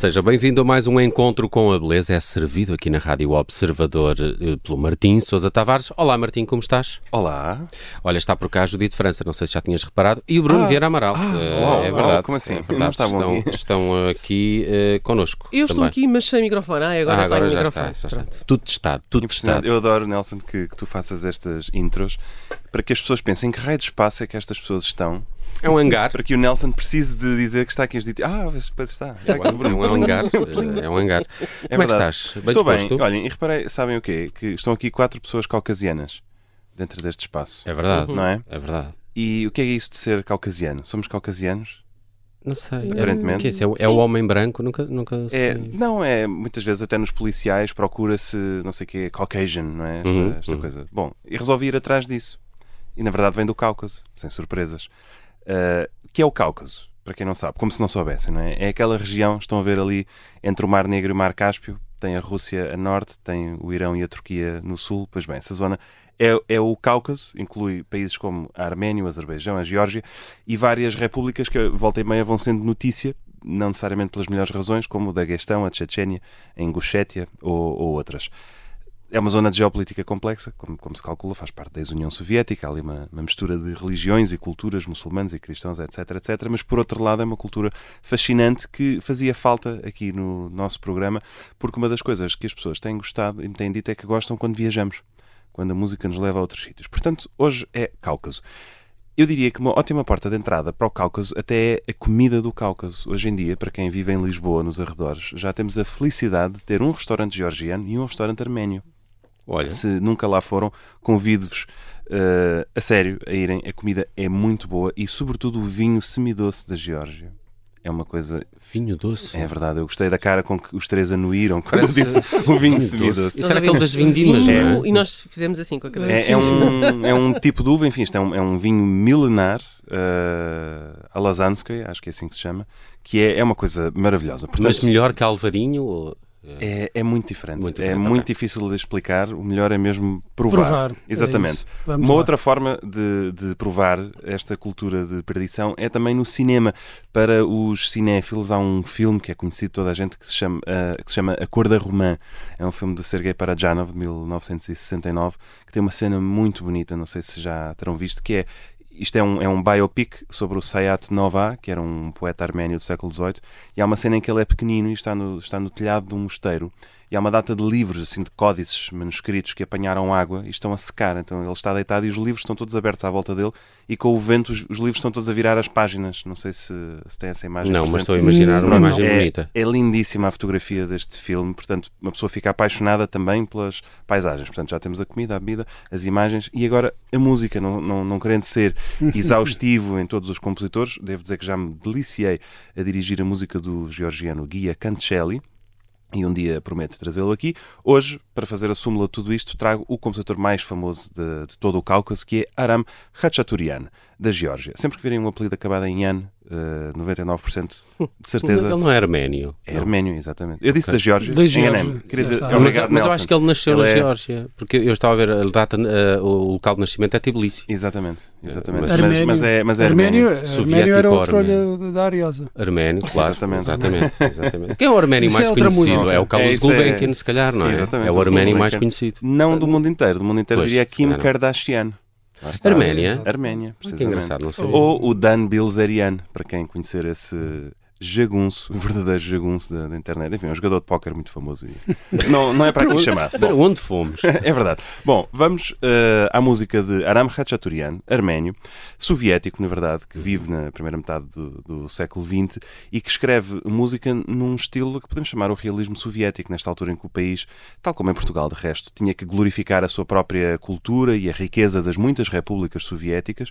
Seja bem-vindo a mais um encontro com a beleza. É servido aqui na Rádio Observador eh, pelo Martim Sousa Tavares. Olá, Martim, como estás? Olá. Olha, está por cá a Judite França, não sei se já tinhas reparado, e o Bruno Ah, Vieira Amaral. ah, Eh, uau, é uau, verdade. como assim? É verdade. estão, aqui? estão aqui eh, connosco. Eu estou também. aqui, mas sem microfone. Ah, agora Ah, agora tenho já microfone. está, já está. Tudo testado, tudo testado. Eu adoro, Nelson, que, que tu faças estas intros para que as pessoas pensem em que raio de espaço é que estas pessoas estão, É um hangar. para que o Nelson precise de dizer que está aqui Judite. Ah, depois está. É um, é um hangar. É um hangar. É Como é que estás? Bem Estou bem. disposto? Olhem, e reparei, sabem o quê? Que estão aqui quatro pessoas caucasianas dentro deste espaço. É verdade. Não é? É verdade. E o que é isso de ser caucasiano? Somos caucasianos? Não sei. Aparentemente. É, é, isso? é, o- é o homem branco? Nunca, nunca É, sei. não, é muitas vezes até nos policiais procura-se, não sei o quê, Caucasian, não é? Esta, Uhum, esta uhum. coisa. Bom, e resolvi ir atrás disso. E na verdade vem do Cáucaso, sem surpresas. Uh, que é o Cáucaso, para quem não sabe, como se não soubessem, não é? É aquela região, estão a ver ali, entre o Mar Negro e o Mar Cáspio, tem a Rússia a norte, tem o Irão e a Turquia no sul. Pois bem, essa zona é, é o Cáucaso, inclui países como a Arménia, o Azerbaijão, a Geórgia e várias repúblicas que volta e meia vão sendo notícia, não necessariamente pelas melhores razões, como o Daguestão, a Chechênia, a Ingushétia ou, ou outras. É uma zona de geopolítica complexa, como, como se calcula, faz parte da ex-União Soviética, há ali uma, uma mistura de religiões e culturas, muçulmanos e cristãos, etc, etc. Mas, por outro lado, é uma cultura fascinante que fazia falta aqui no nosso programa, porque uma das coisas que as pessoas têm gostado e me têm dito é que gostam quando viajamos, quando a música nos leva a outros sítios. Portanto, hoje é Cáucaso. Eu diria que uma ótima porta de entrada para o Cáucaso até é a comida do Cáucaso. Hoje em dia, para quem vive em Lisboa, nos arredores, já temos a felicidade de ter um restaurante georgiano e um restaurante arménio. Olha, Se nunca lá foram, convido-vos eh, a sério a irem. A comida é muito boa e, sobretudo, o vinho semidoce da Geórgia. É uma coisa. vinho doce. É verdade, eu gostei da cara com que os três anuíram quando eu disse o vinho semidoce. Isso era aquele das vindimas, Vinho, é? E nós fizemos assim com a cabeça. É, é um, é um tipo de uva, enfim, isto é um, é um vinho milenar, uh, Alazanskoye, acho que é assim que se chama, que é, é uma coisa maravilhosa. Portanto, Mas melhor que Alvarinho? Ou... é, é muito diferente. Muito é diferente, muito ok. difícil de explicar. O melhor é mesmo provar. Provar. é Exatamente. Vamos Uma lá. outra forma de, de provar esta cultura de perdição é também no cinema. Para os cinéfilos, há um filme que é conhecido de toda a gente que se chama, ah, que se chama A Cor da Romã. É um filme de Sergei Parajanov, de 1969, que tem uma cena muito bonita, não sei se já terão visto, que é isto é um, é um biopic sobre o Sayat Nova, que era um poeta arménio do século XVIII, e há uma cena em que ele é pequenino e está no, está no telhado de um mosteiro, e há uma data de livros, assim, de códices manuscritos que apanharam água e estão a secar. Então ele está deitado e os livros estão todos abertos à volta dele, e com o vento os, os livros estão todos a virar as páginas. Não sei se, se tem essa imagem. Não, mas estou a imaginar uma Não, não. imagem É, bonita. é lindíssima a fotografia deste filme, portanto, uma pessoa fica apaixonada também pelas paisagens. Portanto, já temos a comida, a bebida, as imagens e agora a música. Não, não, não querendo ser exaustivo em todos os compositores, devo dizer que já me deliciei a dirigir a música do georgiano Guia Cancelli. E um dia prometo trazê-lo aqui. Hoje, para fazer a súmula de tudo isto, trago o compositor mais famoso de, de todo o Cáucaso, que é Aram Khachaturian, da Geórgia. Sempre que virem um apelido acabado em Yan, eh, 99% de certeza Ele não é arménio. é Não. arménio, exatamente. Eu disse Ok. da Geórgia. Da Geórgia. Queria dizer, está. Mas, mas eu acho que ele nasceu Ele na é- Geórgia, porque eu estava a ver a data, eh, o local de nascimento é Tbilisi. Exatamente, exatamente. Mas- Mas, mas é, mas é Arménio, arménio. Soviético Arménio era outro olho da Ariosa. Arménio, claro. Exatamente. Exatamente. exatamente. Quem é o arménio Isso mais é conhecido? música. É o Carlos É, é- Gulbenkian, se calhar, não é? Exatamente, é o arménio mais conhecido. Não do mundo inteiro, do mundo inteiro Pois, diria Kim. Kardashian. Está. Arménia? Arménia, precisamente. Ou o Dan Bilzerian, para quem conhecer esse jagunço, verdadeiro jagunço da, da internet. Enfim, é um jogador de póquer muito famoso. E... Não, não é para aqui chamar. Para onde fomos? É verdade. Bom, vamos eh, à música de Aram Khachaturian, arménio, soviético, na verdade, que vive na primeira metade do, do século XX e que escreve música num estilo que podemos chamar o realismo soviético, nesta altura em que o país, tal como em Portugal de resto, tinha que glorificar a sua própria cultura e a riqueza das muitas repúblicas soviéticas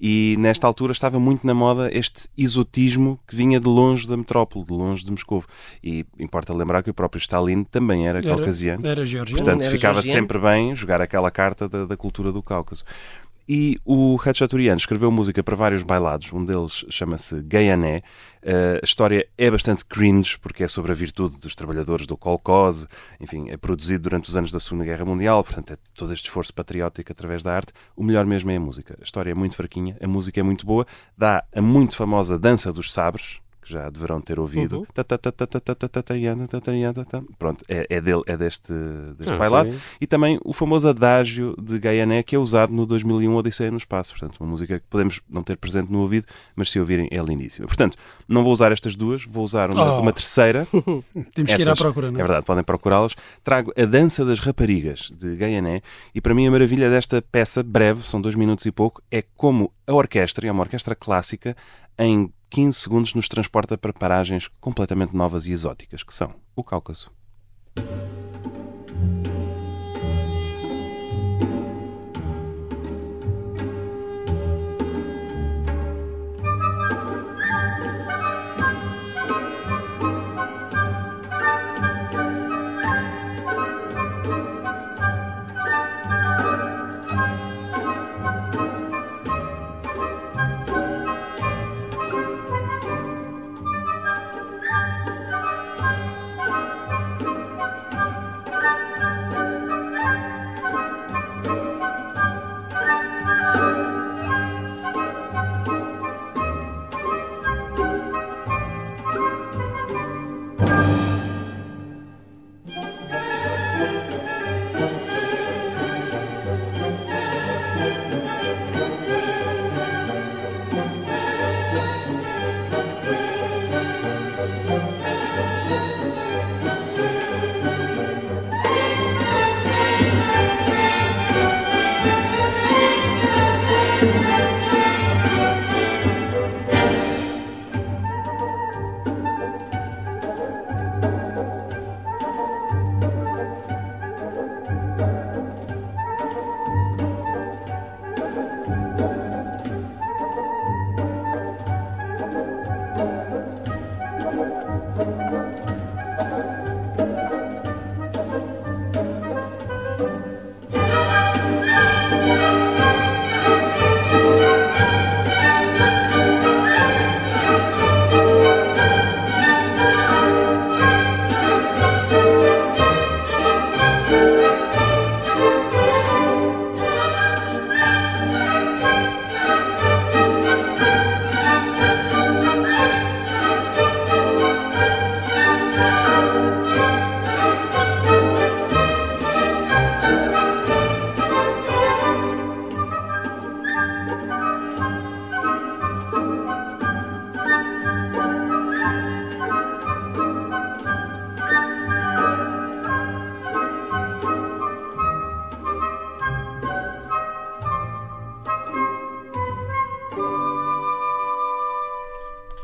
e nesta altura estava muito na moda este exotismo que vinha de longe da metrópole, de longe de Moscou. E importa lembrar que o próprio Stalin também era, Era- caucasiano. Era georgiano. Portanto, Era ficava georgiano. sempre bem jogar aquela carta da, da cultura do Cáucaso. E o Khachaturian escreveu música para vários bailados, um deles chama-se Gaiané. Uh, a história é bastante cringe, porque é sobre a virtude dos trabalhadores do kolkhoz, enfim, é produzido durante os anos da Segunda Guerra Mundial, portanto é todo este esforço patriótico através da arte. O melhor mesmo é a música. A história é muito fraquinha, a música é muito boa, dá a muito famosa Dança dos Sabres, já deverão ter ouvido. Pronto, é dele, é deste ah, bailado. E também o famoso adágio de Gaiané, que é usado no 2001 Odisseia no Espaço. Portanto, uma música que podemos não ter presente no ouvido, mas se ouvirem é lindíssima. Portanto, não vou usar estas duas, vou usar uma, oh. terceira. Temos que ir à procura, não é? É verdade, podem procurá-las. Trago A Dança das Raparigas, de Gaiané, e para mim a maravilha desta peça, breve, são dois minutos e pouco, é como a orquestra, é uma orquestra clássica, em 15 segundos nos transporta para paragens completamente novas e exóticas, que são o Cáucaso.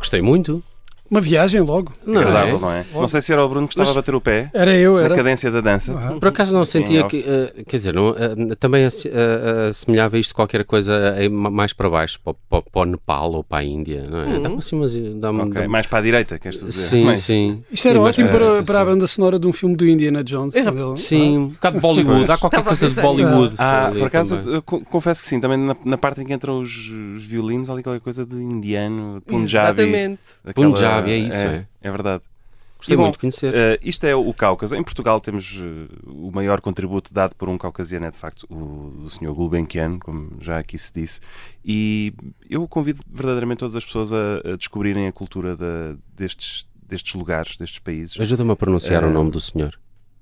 Gostei muito. Uma viagem logo. Não Agradável, é? não é? Não sei se era o Bruno que estava Mas- a bater o pé Era eu, na era. cadência da dança. Ah, Por acaso não sentia que, eh, quer dizer, não, eh, também eh, assemelhava isto qualquer coisa ma- mais para baixo, para, para- para o Nepal ou para a Índia, não é? Dá-me assim umas... Dá-me, Ok, dá-me- mais para a direita, queres tu dizer? Sim, Mais- sim. Isto era Sim, ótimo para, sim. para a banda sonora de um filme do Indiana Jones. É, ele- Sim, um bocado de Bollywood. Há qualquer coisa de Bollywood. Ah, por acaso, também. confesso que sim, também na, na parte em que entram os, os violinos, há ali qualquer coisa de indiano, de Punjabi. Exatamente. daquela- É isso, é. É verdade. Gostei E bom, muito de conhecer. Eh, isto é o Cáucaso. Em Portugal temos eh, o maior contributo dado por um caucasiano, é de facto o, o Sr. Gulbenkian, como já aqui se disse. E eu convido verdadeiramente todas as pessoas a, a descobrirem a cultura da- destes, destes lugares, destes países. Ajuda-me a pronunciar eh, o nome do senhor.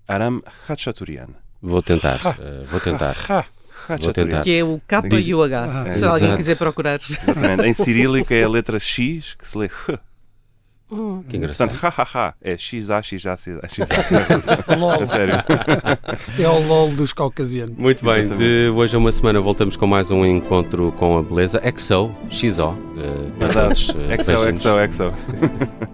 Aram Khachaturian. Vou tentar, eh, vou tentar. Ah, Khachaturian. Que é o K e o H. Ah, Se alguém exato. quiser procurar. Exatamente. Em cirílico é a letra X, que se lê H. Hum. Que engraçado. Portanto, hahaha, é XA, XA, XA, XA. LOL. É sério. é o LOL dos caucasianos. Muito bem, Exatamente. de hoje a uma semana voltamos com mais um encontro com a beleza. XO, XO. Uh, eh, Verdades. XO, XO, XO.